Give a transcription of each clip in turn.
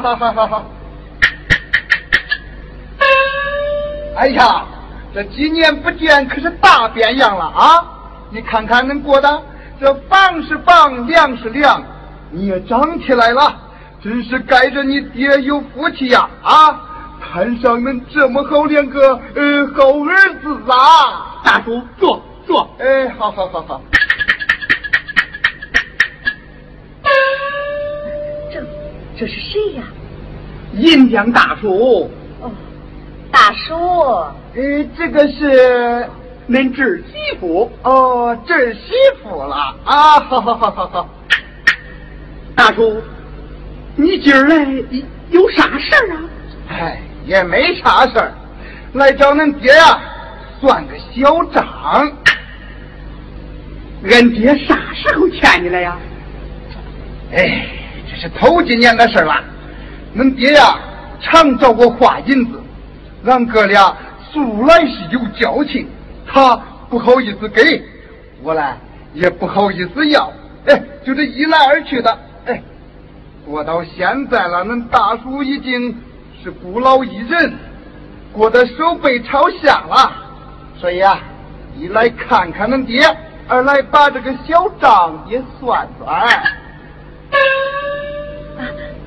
好好好好。哎呀，这几年不见，可是大变样了啊！你看看恁过的。这房是房，粮是粮，你也长起来了，真是该着你爹有福气呀！啊，摊上恁这么好两个呃好儿子啊！大叔，坐坐。哎，好好好好。这是谁呀？银江大叔。哦，大叔。呃，这个是。恁侄媳妇哦，侄媳妇了啊！好好好好好，大叔，你今儿来有啥事儿啊？哎，也没啥事儿，来找恁爹呀，算个小账。俺爹啥时候欠你了呀？哎，这是头几年的事了。恁爹呀，常找我花银子，俺哥俩素来是有交情。他不好意思给，我呢也不好意思要，哎，就这一来二去的，哎，过到现在了，恁大叔已经是孤老一人，过得手背朝下了，所以啊，一来看看恁爹，二来把这个小账也算算。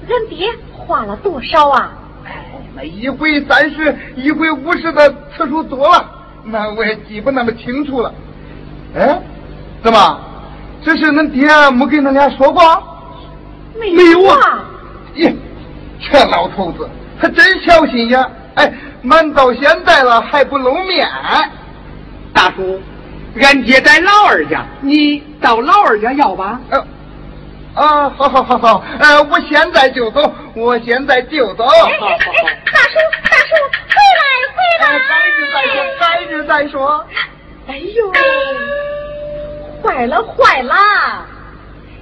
啊，俺爹花了多少啊？哎，那一回三十，一回五十的次数多了。那我也记不那么清楚了。哎，怎么？这是恁爹没跟恁俩说过？没有啊。咦，这老头子他真小心眼。哎，瞒到现在了还不露面。大叔，俺爹在老二家，你到老二家要吧。呃，啊，好好好好，呃，我现在就走，我现在就走。哎哎哎，大叔大叔，回来回来。改日再说，改日再说。哎呦，坏了坏了！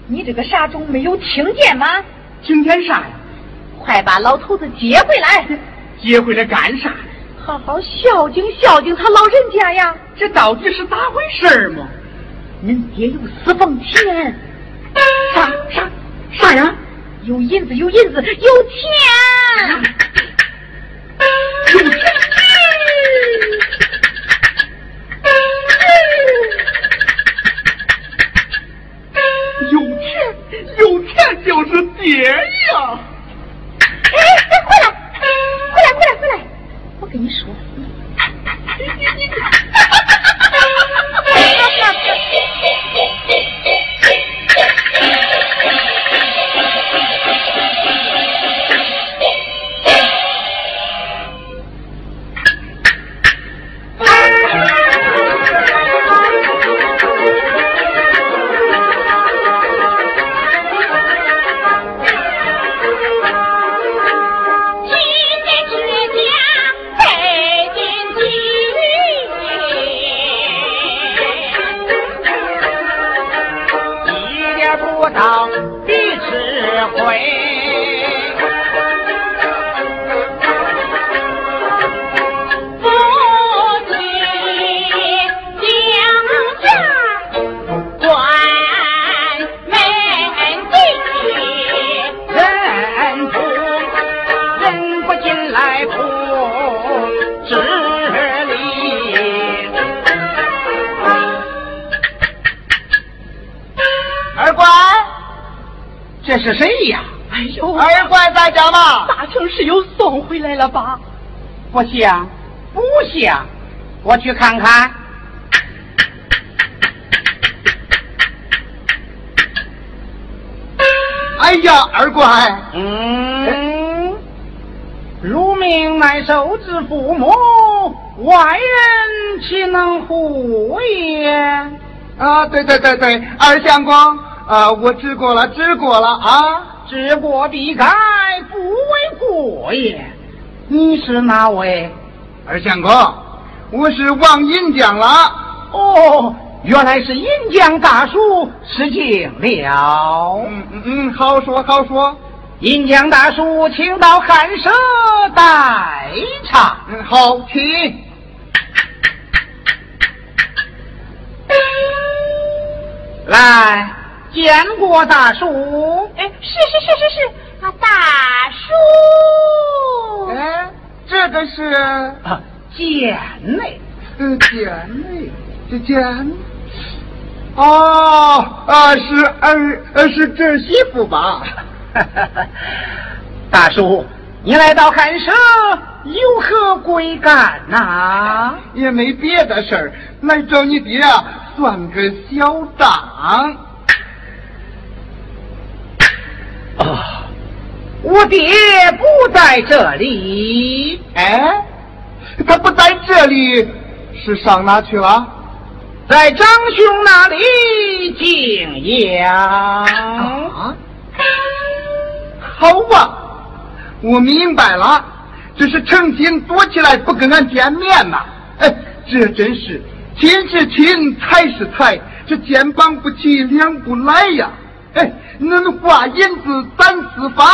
你这个傻种没有听见吗？听见啥呀？快把老头子接回来！接回来干啥？好好孝敬孝敬他老人家呀！这到底是咋回事嘛？恁爹有私房钱。啥啥啥呀？有银子，有银子，有钱，有钱。有这是谁呀？哎呦，二怪在家吗？大城市又送回来了吧？不像，不像，我去看看。哎呀，二怪，嗯，乳名乃受之父母，外人岂能护也？啊，对对对对，二相公。啊，我知过了，知过了啊！知过必改，不为过也。你是哪位？二相公，我是王银江了。哦，原来是银江大叔失敬了。嗯嗯嗯，好说好说。银江大叔，请到寒舍待茶。嗯，好，请。来，见过大叔。哎，是是是是是，啊，大叔。哎，这个是啊，简内。嗯，简内，这简。哦，啊，是儿，是侄媳妇吧？大叔，你来到寒舍有何贵干呐？也没别的事儿，来找你爹算个小账。啊，我爹不在这里。哎，他不在这里，是上哪去了？在张兄那里静养。啊。好吧，我明白了，这是成心躲起来不跟俺见面呐。哎，这真是亲是亲，财是财，这肩膀不齐，两不来呀。哎，恁花银子攒私房，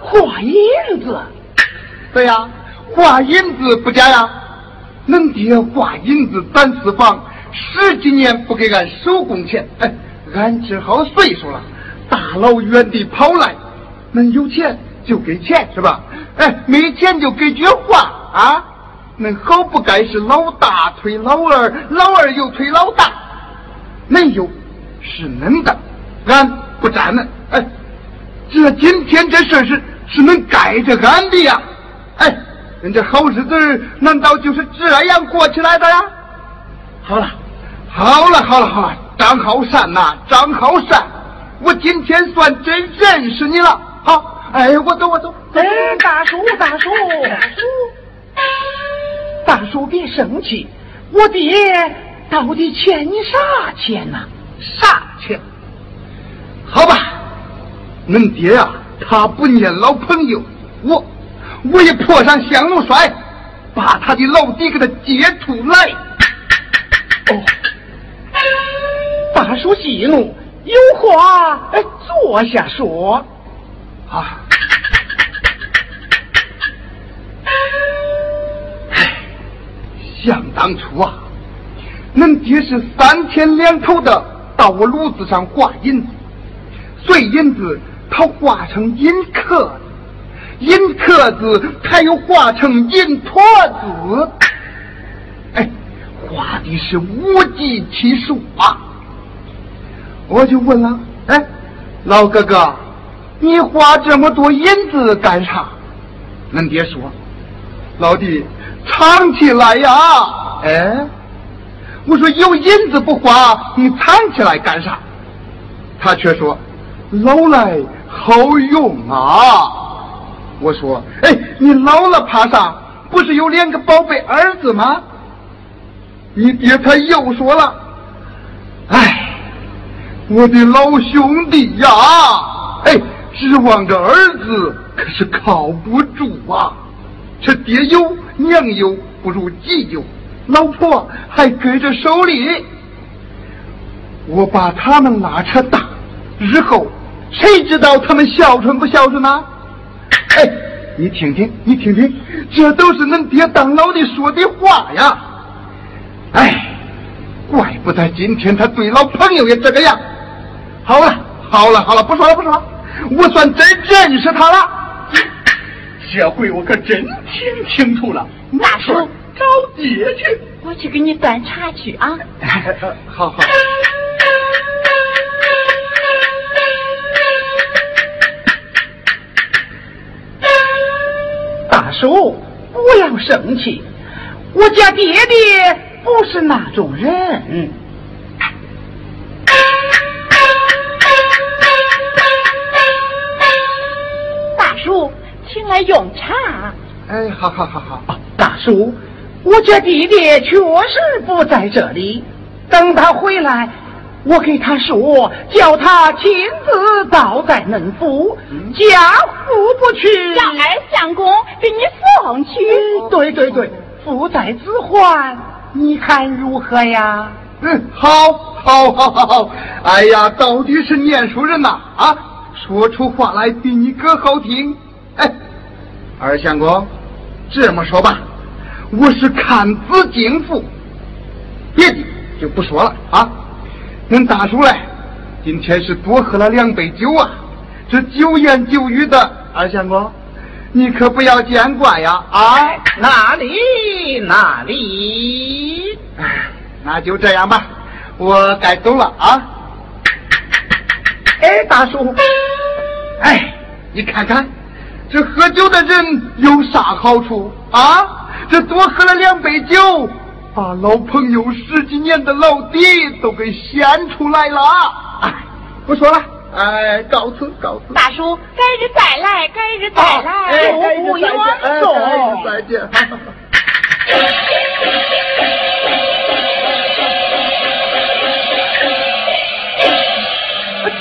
花银子，对呀，花银子不假呀。恁爹花银子攒私房，十几年不给俺手工钱，哎，俺只好岁数了，大老远的跑来。恁有钱就给钱是吧？哎，没钱就给句话啊！恁好不该是老大推老二，老二又推老大。恁有是恁的，俺不沾恁。哎，这今天这事是是恁该着俺的呀！哎，人这好日子难道就是这样过起来的呀？好了，好了，好了，好了，张好善呐，张好善，我今天算真认识你了。好，哎，我走，我走。哎，大叔，大叔，大叔，大叔别生气，我爹到底欠你啥钱呐？啥钱？好吧，恁爹呀，他不念老朋友，我我也泼上香炉摔，把他的老底给他揭出来。哦，大叔息怒，有话哎，坐下说。啊！哎想当初啊，恁爹是三天两头的到我炉子上画银子，碎银子他画成银壳子，银壳子他又画成银坨子，哎，画的是无计其数啊！我就问了，哎，老哥哥。你花这么多银子干啥？恁爹说：“老弟，藏起来呀！”哎，我说有银子不花，你藏起来干啥？他却说：“老来好用啊！”我说：“哎，你老了怕啥？不是有两个宝贝儿子吗？”你爹他又说了：“哎，我的老兄弟呀，哎。”指望着儿子可是靠不住啊！这爹有娘有不如己有，老婆还搁着手里。我把他们拉扯大，日后谁知道他们孝顺不孝顺呢？哎，你听听，你听听，这都是恁爹当老的说的话呀！哎，怪不得今天他对老朋友也这个样。好了，好了，好了，不说了，不说了。我算真认识他了，这回我可真听清楚了。大叔，找爹去，我去给你端茶去啊。好好。大叔，不要生气，我家爹爹不是那种人。来用茶。哎，好好好好。大叔，我家弟弟确实不在这里。等他回来，我给他说，叫他亲自到在嫩府，家父不去，让二相公给你送去。对对对，父在子还，你看如何呀？嗯，好，好，好，好，好。哎呀，到底是念书人呐，啊，说出话来比你哥好听。哎，二相公，这么说吧，我是看子敬父，别的就不说了啊。恁大叔嘞，今天是多喝了两杯酒啊！这酒言酒语的，二相公，你可不要见怪呀！啊，哪里哪里？哎，那就这样吧，我该走了啊！哎，大叔，哎，你看看，这喝酒的人有啥好处啊？这多喝了两杯酒。把老朋友十几年的老底都给掀出来了，哎，不说了，哎，告辞告辞。大叔，改日再来，改日再来，不远走。再见。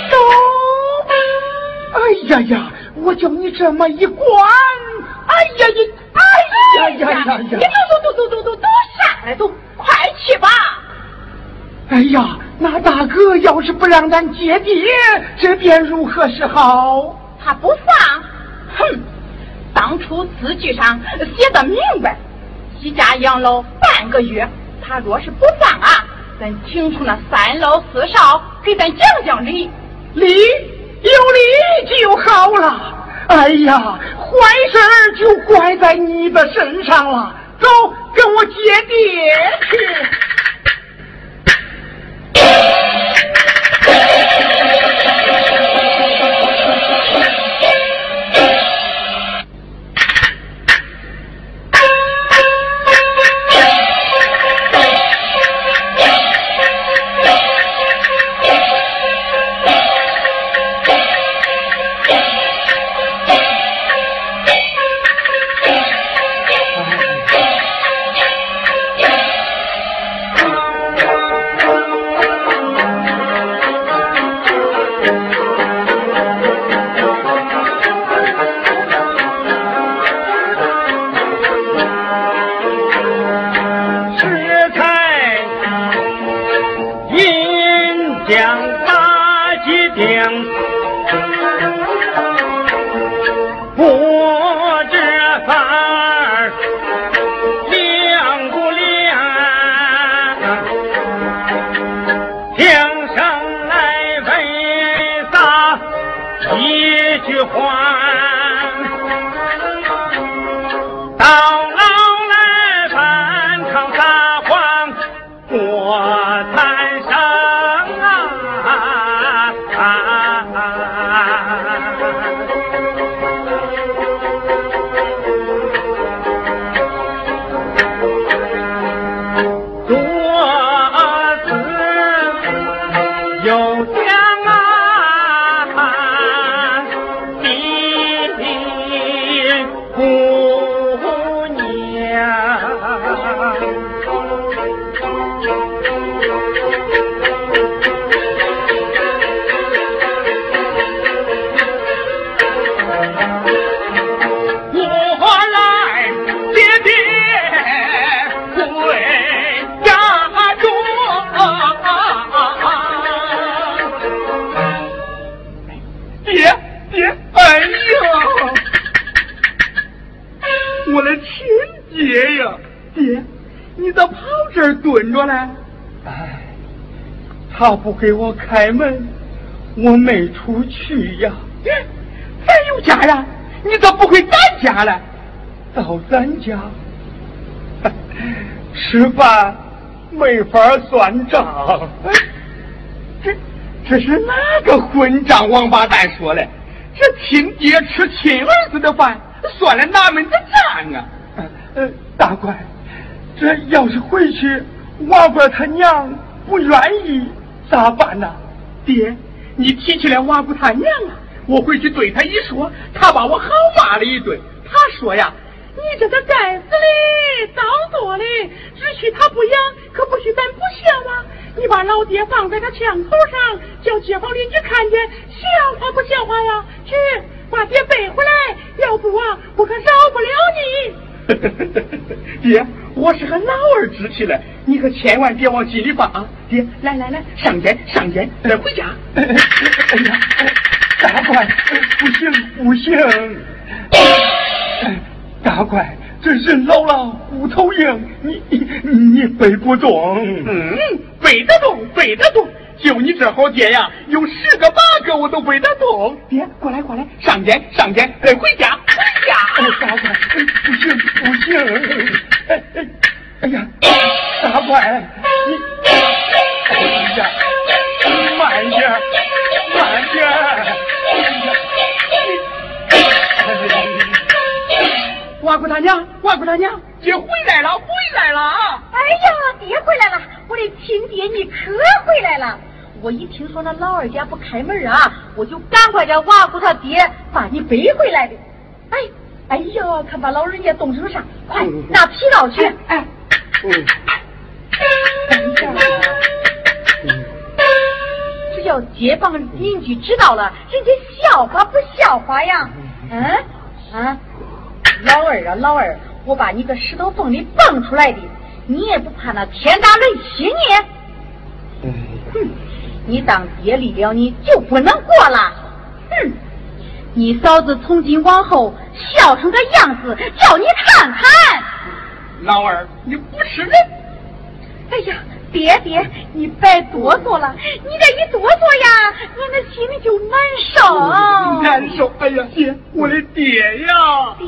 走。哎呀呀，我叫你这么一管，哎呀你，哎呀呀呀呀！你走走走走走走走。来都快去吧！哎呀，那大哥要是不让咱接爹，这便如何是好？他不放，哼！当初字据上写的明白，几家养老半个月。他若是不放啊，咱请出那三老四少给咱讲讲理，理有理就好了。哎呀，坏事就怪在你的身上了。走，跟我接爹去。他不给我开门，我没出去呀。咱有家呀，你咋不回咱家来？到咱家吃饭没法算账。这这是哪个混账王八蛋说的？这亲爹吃亲儿子的饭，算了哪门子账啊？呃，大官，这要是回去，王官他娘不愿意。咋办呢？爹，你提起来娃不他娘啊，我回去对他一说，他把我好骂了一顿。他说呀，你这个该死的、当多的，只许他不养，可不许咱不孝啊！你把老爹放在他墙头上，叫街坊邻居看见，笑话不笑话呀？去，把爹背回来，要不啊，我可饶不了你。爹，我是和老儿置气了，你可千万别往心里放啊！爹，来来来，上间上间，呃，回家。哎呀，大怪，不行不行，大怪。这人老了，骨头硬，你你你背不动。嗯，背得动，背得动。就你这好爹呀，有十个八个我都背得动。爹，过来过来，上天上天，哎，回家回家。哎大怪，不行不行。哎哎，哎呀，大怪，你，哎呀，慢点慢点。外姑大娘，外姑大娘，爹回来了，回来了！哎呀，爹回来了！我的亲爹，你可回来了！我一听说那老二家不开门啊，我就赶快叫娃姑他爹把你背回来的。哎，哎呀，看把老人家冻成啥？快拿皮刀去！哎，这叫街坊邻居知道了，人家笑话不笑话呀？嗯啊。老二啊，老二，我把你个石头缝里蹦出来的，你也不怕那天打雷劈你？哼，你当爹离了你就不能过了？哼，你嫂子从今往后笑成个样子，叫你看看。老二，你不是人。哎呀！爹爹，你别哆嗦了，你这一哆嗦呀，我那心里就难受。难受，哎呀，爹，我的爹呀！爹。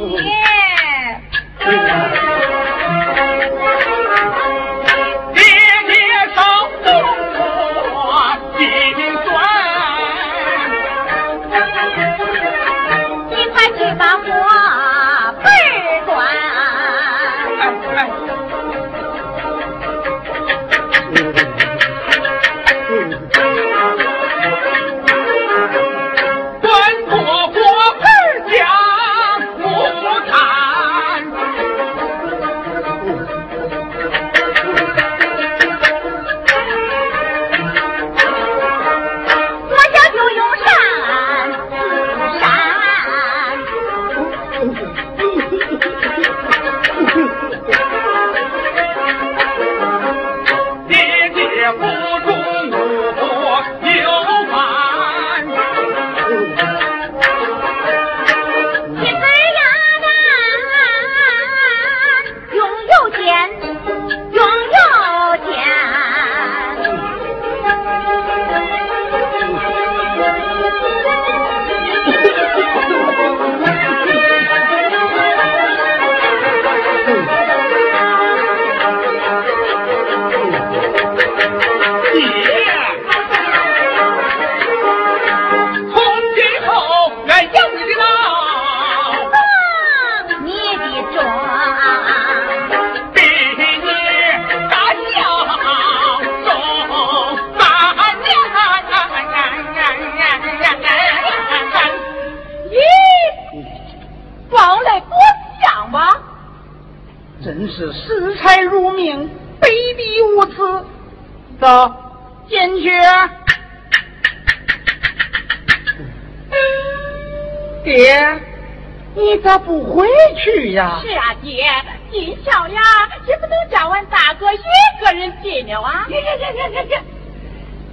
咋不回去呀？是啊，爹，进校呀，也不能叫俺大哥一个人进了啊！去去去去去去！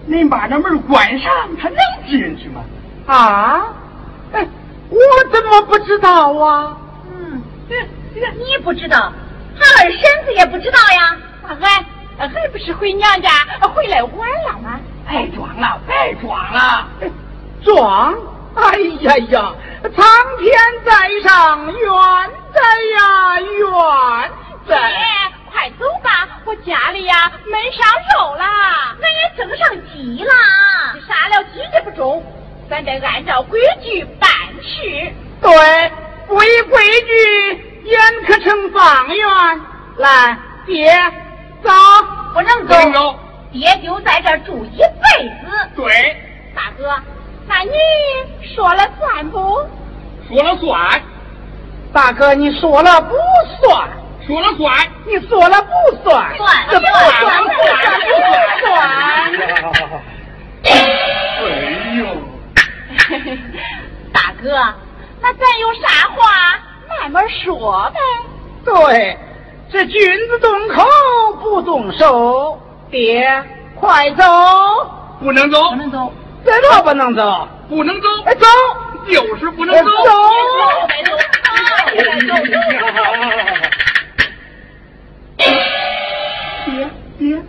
您把那门关上，他能进去吗？啊？哎，我怎么不知道啊？嗯，你不知道，他二婶子也不知道呀。俺还不是回娘家回来晚了吗？别装了，别装了，装！哎呀呀！苍天在上，冤在呀冤在！快走吧，我家里呀焖上肉了，俺也蒸上鸡了。杀了鸡也不中，咱得按照规矩办事。对，不依规矩，焉可成方圆？来，爹，走。不能走。爹就在这住一辈子。对。大哥那你说了算不？说了算。大哥你说了不算。说了算。你说了不算。算不算不算不算不算。哎呦。大哥那咱有啥话慢慢说呗。对。这君子动口不动手。爹，快走！不能走，不能走，怎么不能走？不能走，哎，走！就是不能走。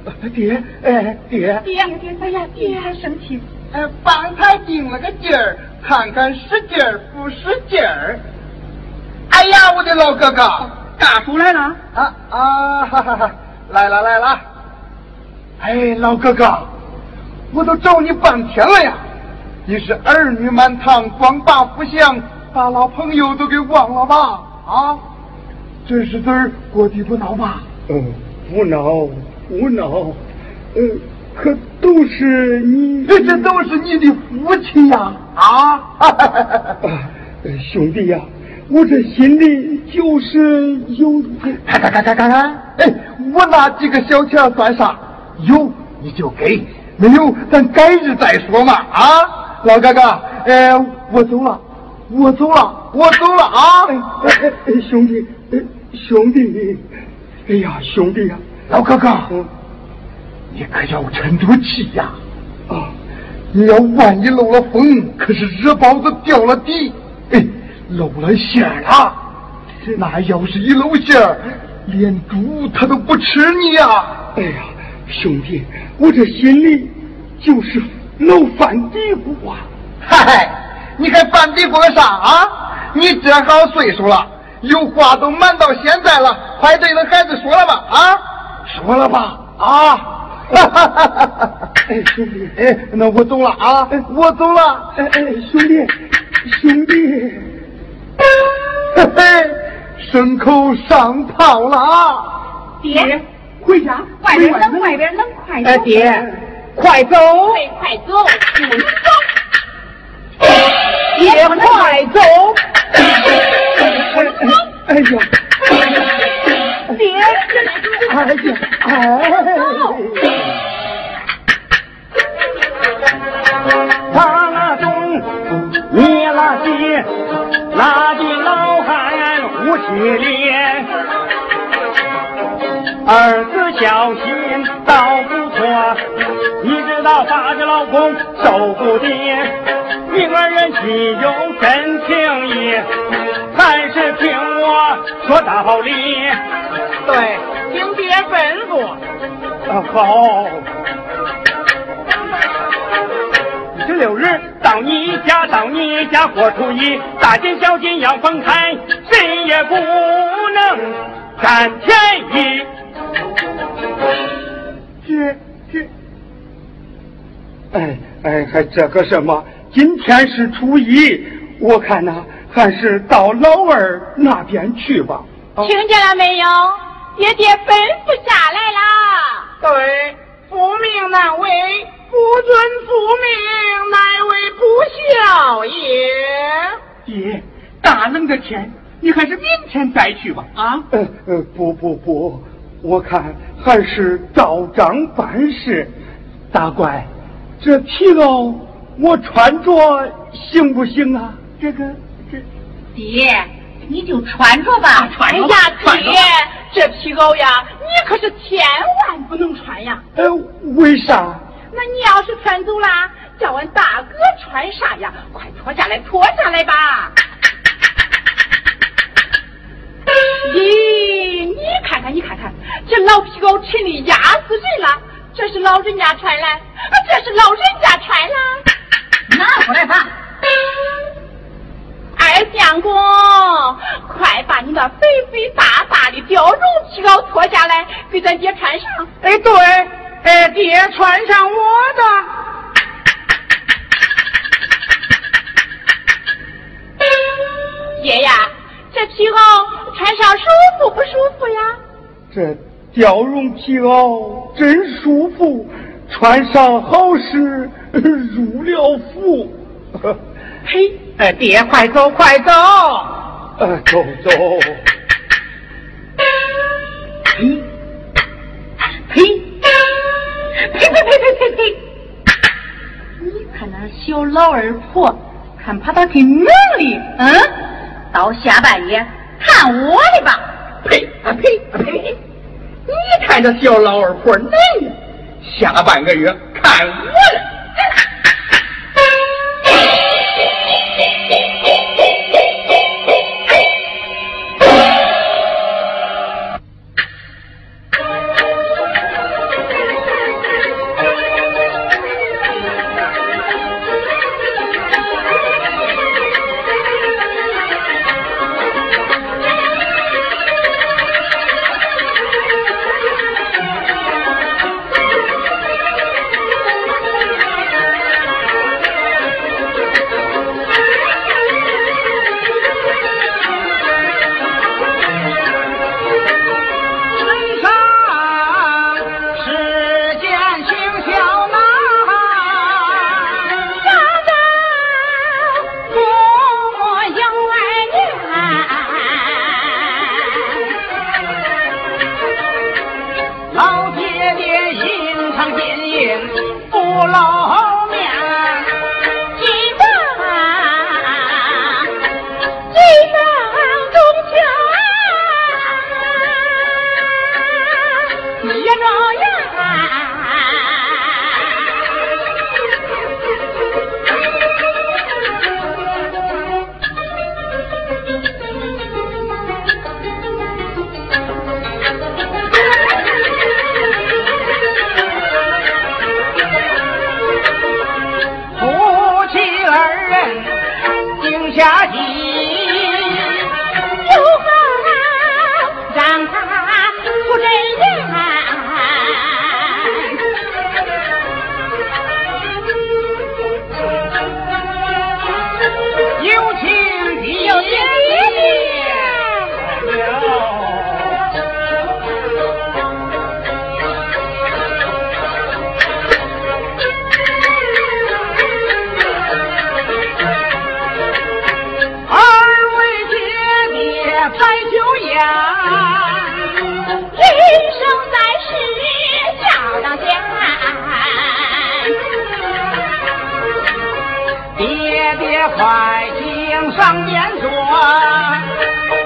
走爹爹爹，哎爹爹爹，哎呀，爹还生气。哎，帮他定了个劲儿，看看使劲儿不使劲儿。哎呀，我的老哥哥，大叔来了。啊啊，哈哈哈，来了来了。哎，老哥哥，我都找你半天了呀！你是儿女满堂，光大不祥，把老朋友都给忘了吧？啊，这日子过得不孬吧？嗯，不孬不孬，嗯，可都是你，这这都是你的福气呀！啊，啊，兄弟呀，我这心里就是有，看看看看看看，哎，我那几个小钱算啥？有你就给，没有咱改日再说嘛！啊，老哥哥，哎，我走了，我走了，我走了啊！哎哎哎，兄弟，哎兄弟，哎呀，兄弟呀，老哥哥，嗯你可要沉住气呀！啊，你要万一漏了风，可是热包子掉了底，哎，露了馅儿了。那要是一露馅儿，连猪他都不吃你呀！哎呀，兄弟，我这心里就是老犯嘀咕啊。嗨，你还犯嘀咕个啥啊？你这好岁数了，有话都瞒到现在了，快对那孩子说了吧！啊，说了吧！啊，哈哈哈哈哈！哎，兄弟，哎，那我走了啊，我走了。哎哎，兄弟，兄弟，嘿嘿，牲口上套了啊！爹，回家，外边冷，外边冷，快走！哎，爹，快走！快快走，不能走！爹，快走！哎呀，爹，哎呀，哎。他那东，你那西，拉的老汉无气力。儿子孝心倒不错，你知道把这老公受不的，明儿人心有真情意，还是听我说道理。对，听爹吩咐。啊，好。十六日到你家，到你家过初一，大金小金要分开，谁也不能占便宜。这这，哎哎，还这个什么？今天是初一，我看呐，还是到老二那边去吧。啊听见了没有？爹爹吩咐下来啦。对，父命难违，不遵父命，乃为不孝也。爹，大冷的天，你还是明天再去吧。啊，呃呃，不不不，我看还是照章办事。大怪，这皮袄我穿着行不行啊？这个这，爹，你就穿着吧。穿着吧哎呀，穿爹，这皮袄呀，你可是千万不能穿呀。呃，为啥？那你要是穿走了，叫俺大哥穿啥呀？快脱下来，脱下来吧！咦，你看看，你看看，这老皮袄沉的压死人了。这是老人家穿的，啊，这是老人家穿的。拿过来吧。二相公，快把你那肥肥大大的貂绒皮袄脱下来，给咱爹穿上。哎，对，哎，爹穿上我的。爹呀，这皮袄穿上舒服不舒服呀？这貂绒皮袄真舒服，穿上好是入了府。嘿，哎，爹，快走，快走！呃，走走。呸！呸！呸呸呸呸呸呸！你看那小老二婆，看怕他挺能力，嗯？到下半夜看我的吧。呸啊呸啊呸！你看这小老二婆能下半个月看我的。连坐。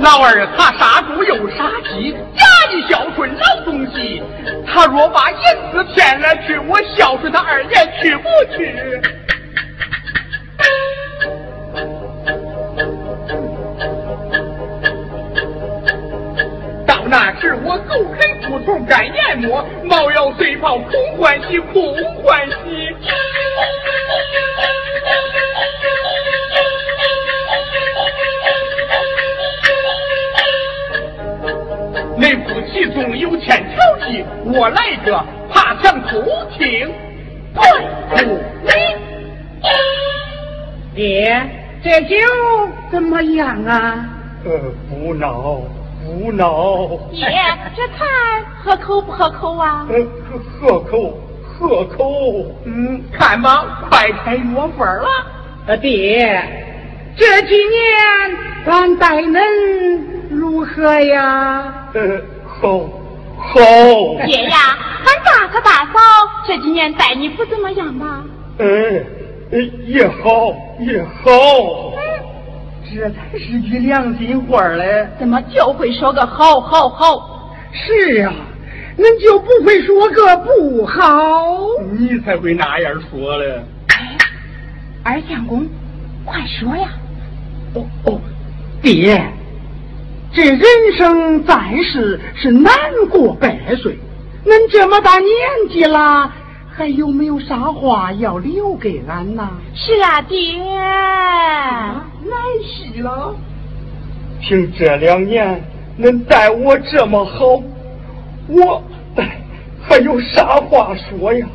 老儿他杀猪又杀鸡，假意孝顺老东西。他若把银子骗了去，我孝顺他二爷去不去？到那时我狗啃骨头干研磨，猫咬碎泡空欢喜，空欢喜。我来者，怕想偷听。对不你？爹，这酒怎么样啊？呃，不闹，不闹。爹，这菜合口不合口啊？呃，合口，合口。嗯，看吧，快开药粉了。呃，爹，这几年俺待恁如何呀？呃，好，好。爹呀，俺大哥大嫂这几年待你不怎么样吧？嗯，也好，也好。这才是句良心话嘞。怎么就会说个好好好？是呀，恁就不会说个不好？你才会那样说嘞。哎，二相公，快说呀！哦哦，爹，这人生在世是难过百岁，恁这么大年纪了，还有没有啥话要留给俺呐？是啊，爹。来戏了。凭这两年恁待我这么好，我还有啥话说呀？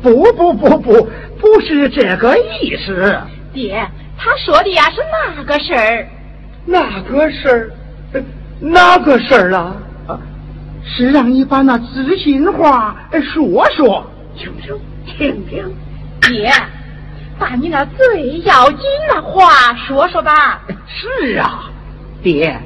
不不不不，不是这个意思。爹，他说的呀是那个事儿。那个事儿？哪个事儿啊？是让你把那知心话说说，听听听听。爹，把你那最要紧的话说说吧。是啊，爹，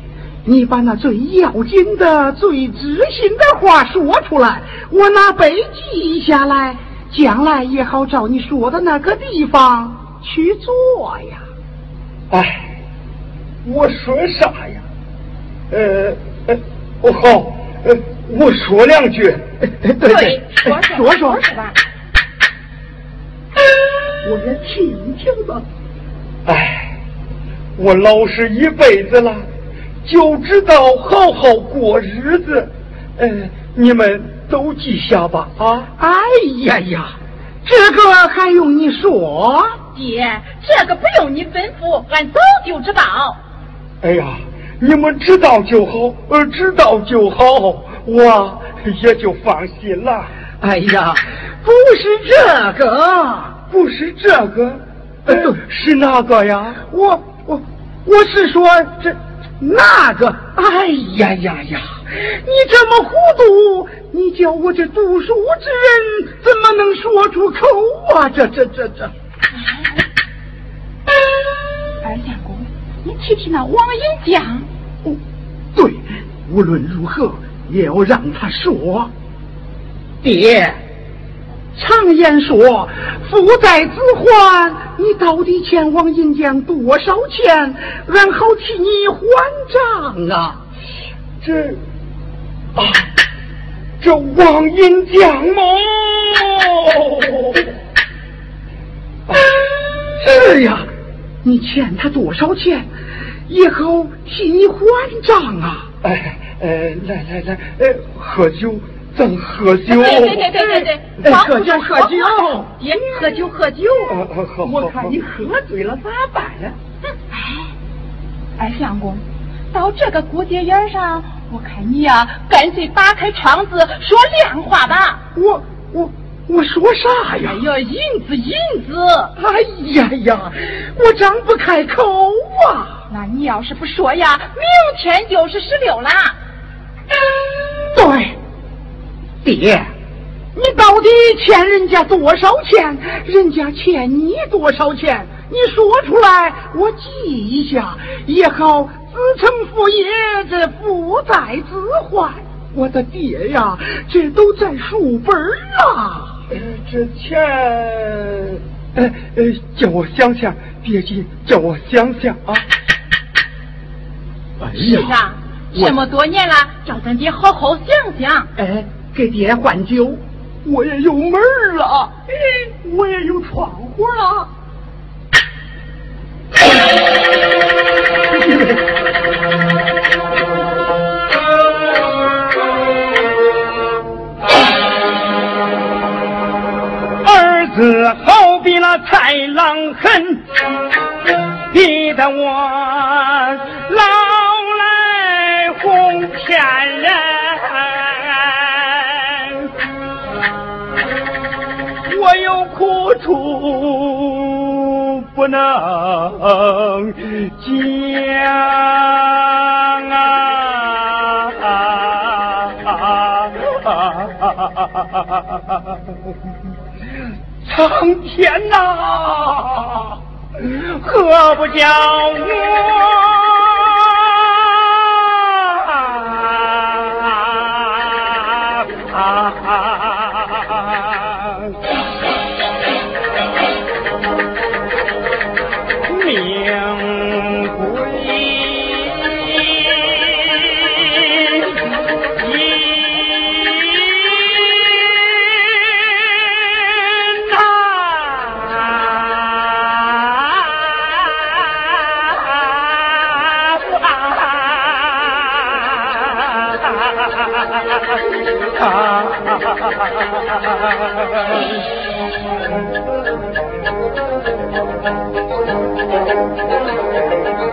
你把那最要紧的、最知心的话说出来，我拿笔记下来，将来也好照你说的那个地方去做呀。哎，我说啥呀？呃呃，哦好，呃，我说两句。对对，说说说说吧。我也听听吧。哎，我老实一辈子了，就知道好好过日子。呃，你们都记下吧啊！哎呀呀，这个还用你说？爹，这个不用你吩咐，俺早就知道。哎呀，你们知道就好，呃，知道就好，我也就放心了。哎呀，不是这个，不是这个，呃，是哪个呀？我我我是说这那个。哎呀呀呀，你这么糊涂，你叫我这读书之人怎么能说出口啊？这这这这。二你提提那王银江。哦，对，无论如何也要让他说。爹，常言说父债子还，你到底欠王银江多少钱？俺好替你还账啊！这啊，这王银江吗？是 呀，你欠他多少钱？也好替你还账啊！哎，呃，来来来，呃，喝酒。咱喝酒，对对对对对对，喝酒喝酒，爹喝酒喝酒。我看你喝醉了咋办呀？哎，二相公，到这个过节眼上，我看你呀，干脆打开窗子说亮话吧。我我我说啥呀？哎呀，银子银子！哎呀呀，我张不开口啊。那你要是不说呀，明天就是十六了。对。爹，你到底欠人家多少钱？人家欠你多少钱？你说出来，我记一下，也好子承父业，这父债子还。我的爹呀，这都在书本了。呃，这钱，哎呃，叫我想想，别急，叫我想想啊。是啊，这么多年了，叫咱爹好好想想。哎，给爹换酒，我也有门了，哎，我也有窗户了。比那豺狼狠，逼得我老来哄骗人，我有苦处不能讲啊！苍天呐，何不叫我？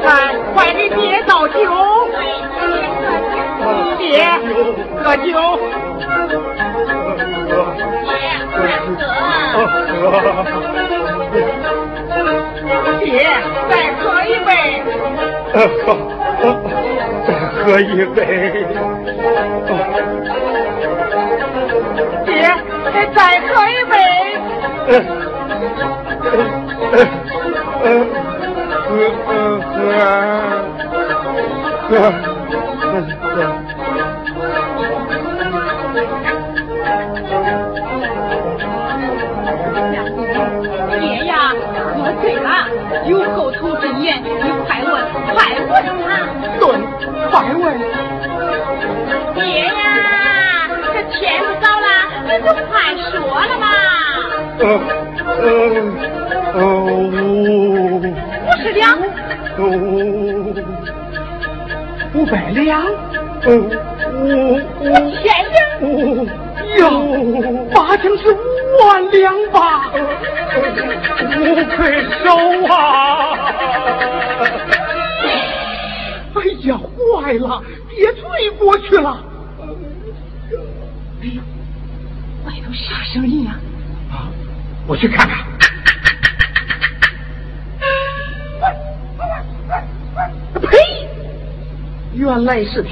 快快给爹倒酒，爹喝酒。爹，再喝一杯。再喝一杯。喝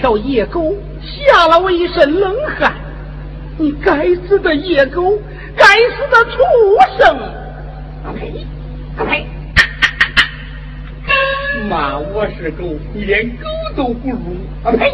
叫野狗，吓了我一身冷汗。你该死的野狗，该死的畜生！啊呸！啊呸！骂我是狗，你连狗都不如！啊呸！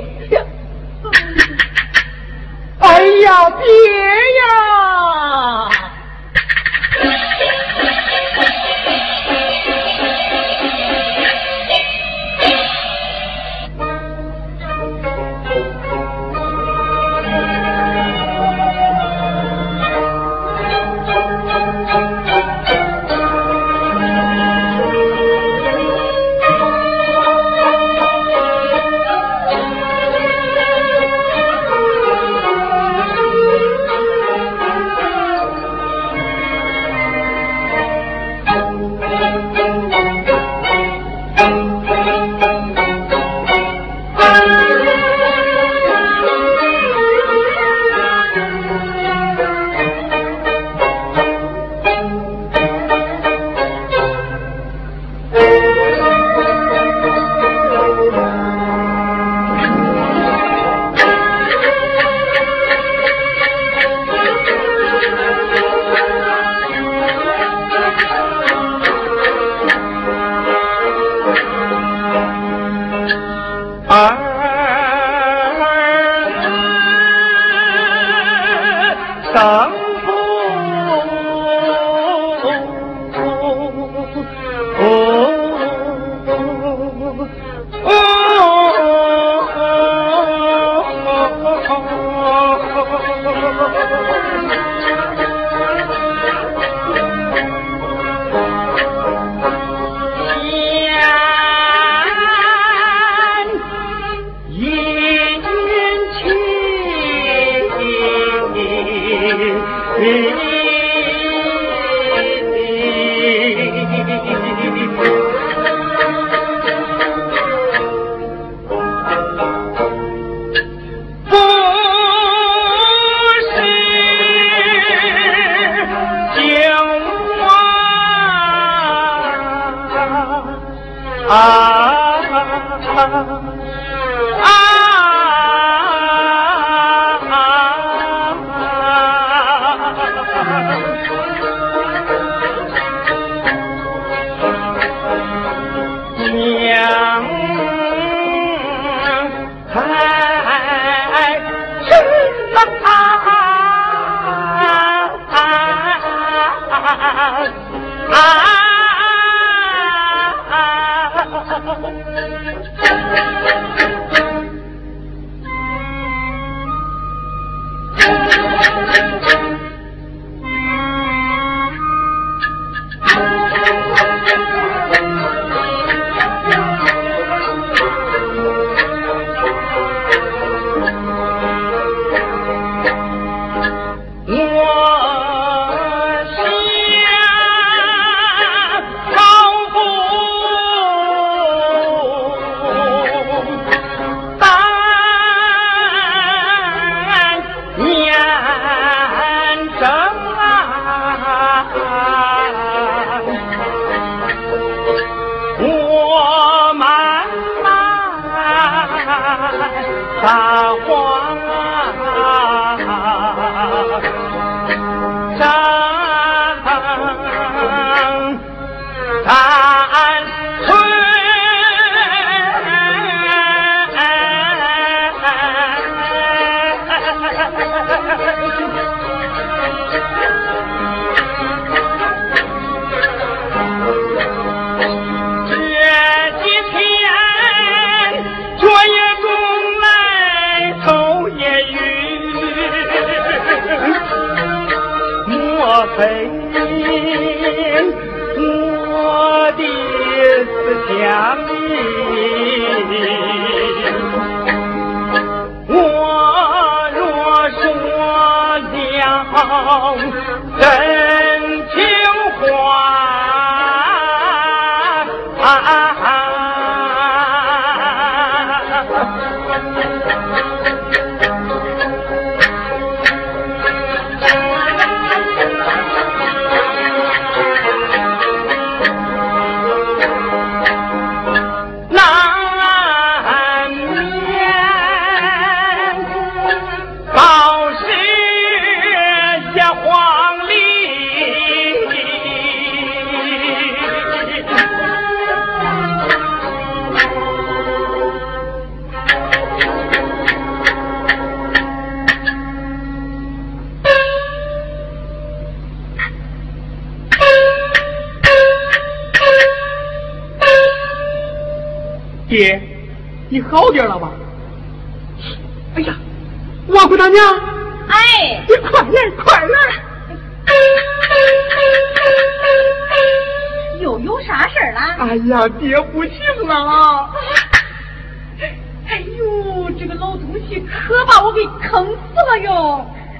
爹，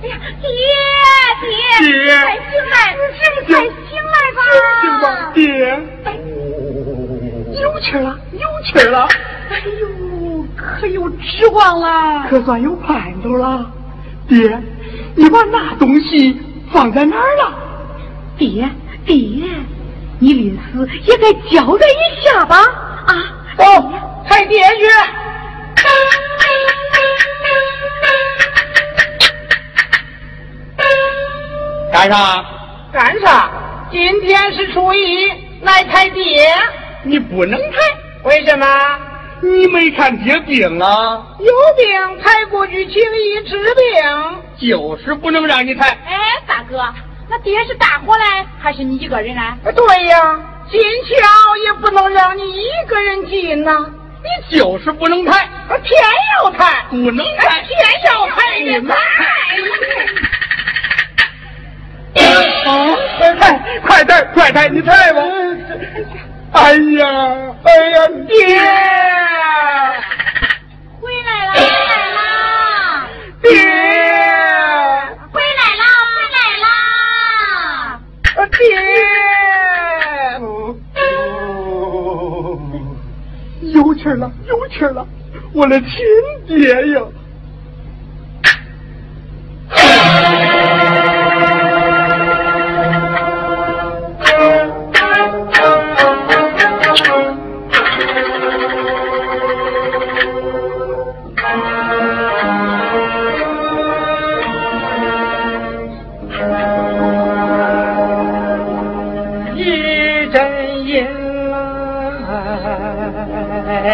哎呀，爹爹，爹快醒来，快醒来吧！行吧，爹。有气了，有气了！哎呦，可有指望了！可算有盼头了。爹，你把那东西放在哪儿了？爹爹，你临死也该交代一下吧！啊，哦，太爹去。干啥？干啥？今天是初一，来抬爹。你不能抬，为什么？你没看爹病啊？有病抬过去请医治病。就是不能让你抬。哎，大哥，那爹是大伙来还是你一个人来？对呀，进桥也不能让你一个人进呐、你就是不能抬，偏要抬，不能抬，偏要抬你抬。啊！抬，快抬，快抬，你抬吧。哎呀，哎呀，爹！回来了，回来了，爹！回来了，回来了！爹！有气儿了，有气儿了，我的亲爹呀！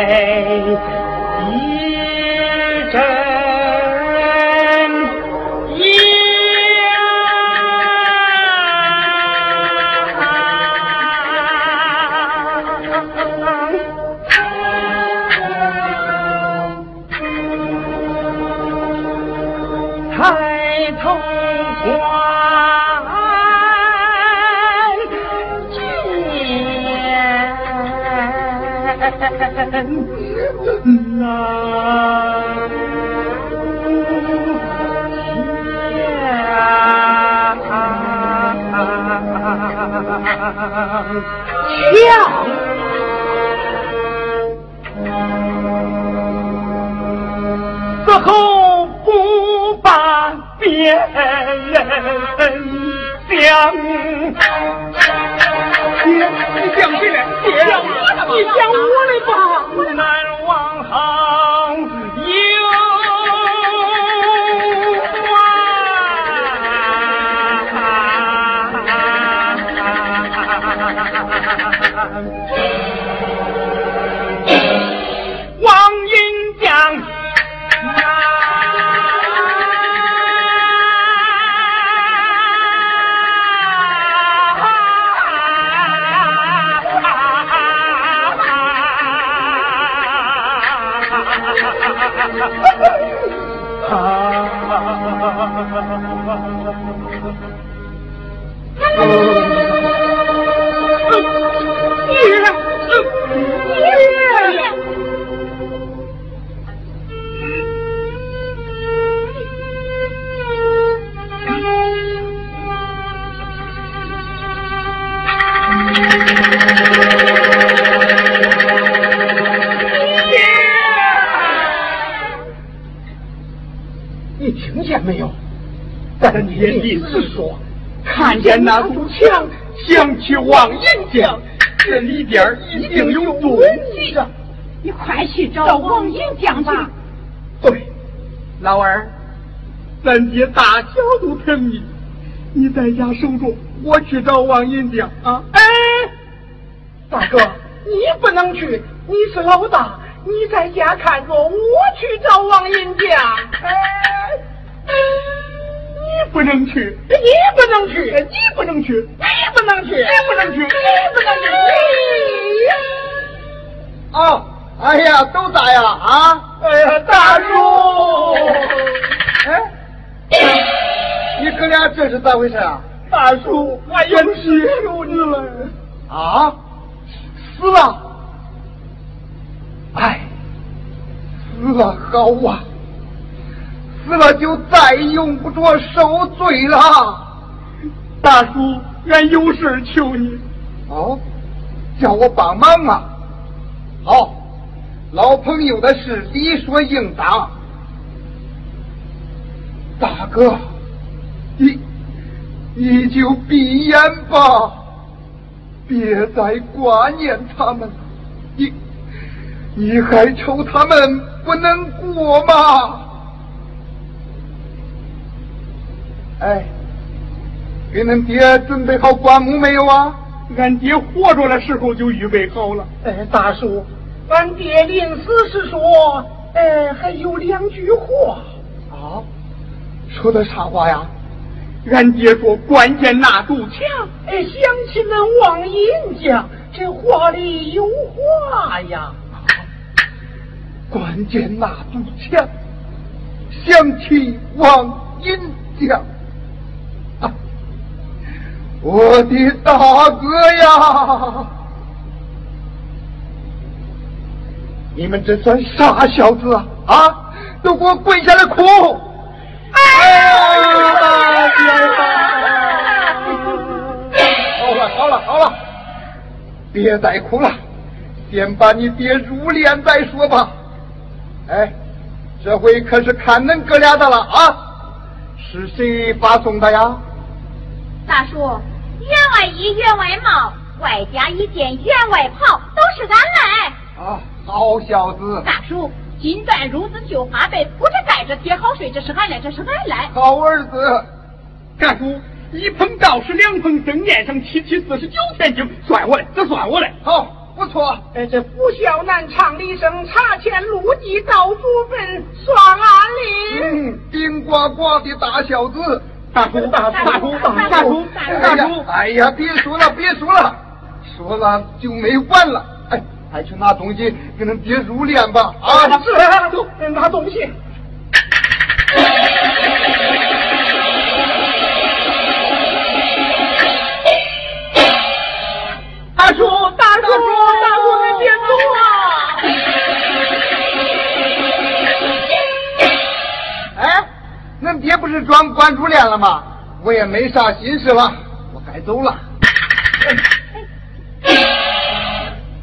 一难相向，死后不把别人想，你想谁？想我？那堵墙，想去望银江，这里边一定有踪迹。你快去找王银江吧。对，老二，咱爹大小都疼你，你在家守着，我去找王银江啊。哎，大哥，你不能去，你是老大，你在家看着，我去找王银江。哎。你不能去，你不能去，你不能去，你不能去，你不能去，你不能去。啊！哎呀，都在呀！啊！哎呀，大叔！哎，你哥俩这是咋回事啊？大叔，我有事求你了。啊？死了？哎，死了好啊！死了就再用不着受罪了，大叔，俺有事求你。哦，叫我帮忙啊！好，老朋友的事理所应当。大哥，你你就闭眼吧，别再挂念他们。你你还愁他们不能过吗？哎，给恁爹准备好棺木没有啊？俺爹活着的时候就预备好了。哎，大叔，俺爹临死时说，哎，还有两句话。啊？说的啥话呀？俺爹说关键那堵墙，哎，想起恁王银家，这话里有话呀。关键那堵墙，想起王银家。我的大哥呀！你们这算啥小子啊？啊！都给我跪下来哭！哎呀！好了好了好了，别再哭了，先把你爹入殓再说吧。哎，这回可是看恁哥俩的了啊！是谁发送的呀？大叔。员外衣、员外帽，外加一件员外袍，都是俺来。啊，好小子！大叔，金缎褥子、绣花被铺着盖着，贴好睡，这是俺来，这是俺来。好儿子！大叔，一捧道士，两捧灯，念上七七四十九天经，算我的，这算我的。好，不错。哎，这不孝难唱一声茶钱路地到祖坟算俺哩。嗯，顶呱呱的大孝子。大叔，大叔，大叔，大叔，大叔！哎呀，别说了，别说了，说了就没完了。哎，快去拿东西给恁爹入殓吧！啊，是，走，拿东西。大叔，大叔，恁爹不是装关注链了吗？我也没啥心事了，我该走了。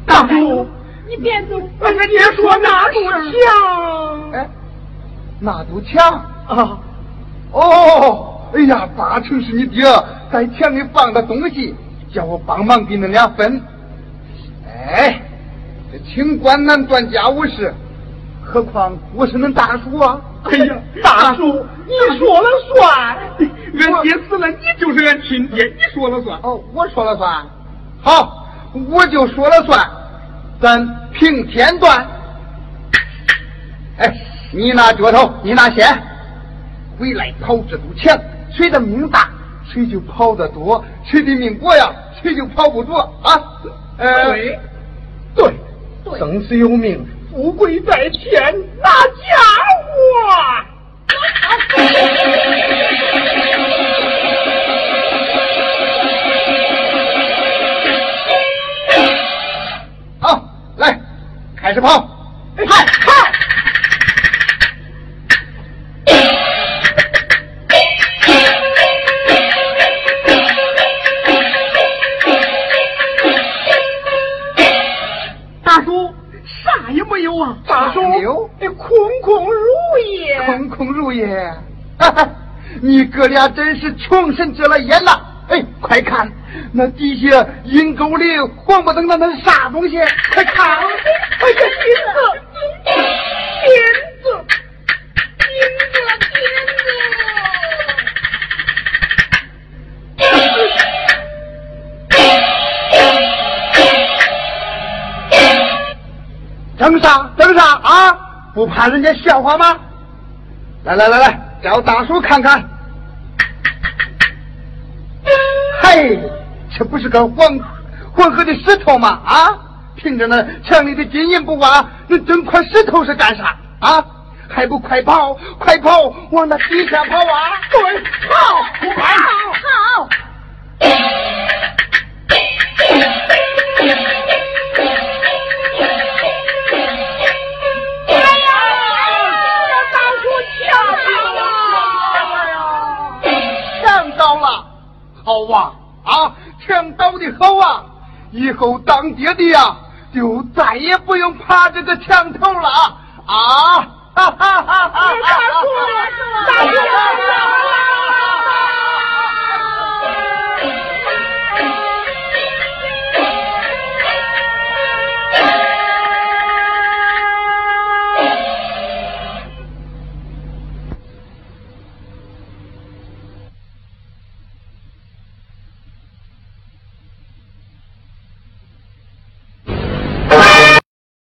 大叔，你别走，俺爹说那堵墙。哎，那堵墙啊？哦，哎呀，八成是你爹在墙里放的东西。叫我帮忙给恁俩分，哎，这清官难断家务事，何况我是恁大叔啊！哎呀，大叔，你说了算，俺爹死了，你就是俺亲爹，你说了算。哦，我说了算，好，我就说了算，咱平天断。哎，你拿脚头，你拿线，回来跑这堵墙，谁的命大？谁就跑得多，谁的命薄呀，谁就跑不着啊！对，对，生死有命，富贵在天，那家伙。好，来，开始跑。你哥俩真是穷神遮了眼呐！哎，快看，那底下阴沟里黄不登的那是啥东西？快看！哎呀，金子，金子！等啥？等啥啊？不怕人家笑话吗？来来来来，叫大叔看看。嘿，这不是个黄黄河的石头吗？啊，凭着那强力的金银不挖，那整块石头是干啥？啊，还不快跑，快跑，往那底下跑啊！对，跑，快跑，好啊，啊，墙倒的好啊！以后当爹的呀，就再也不用爬这个墙头了啊！啊！哈哈哈哈哈！大叔，大叔，大叔。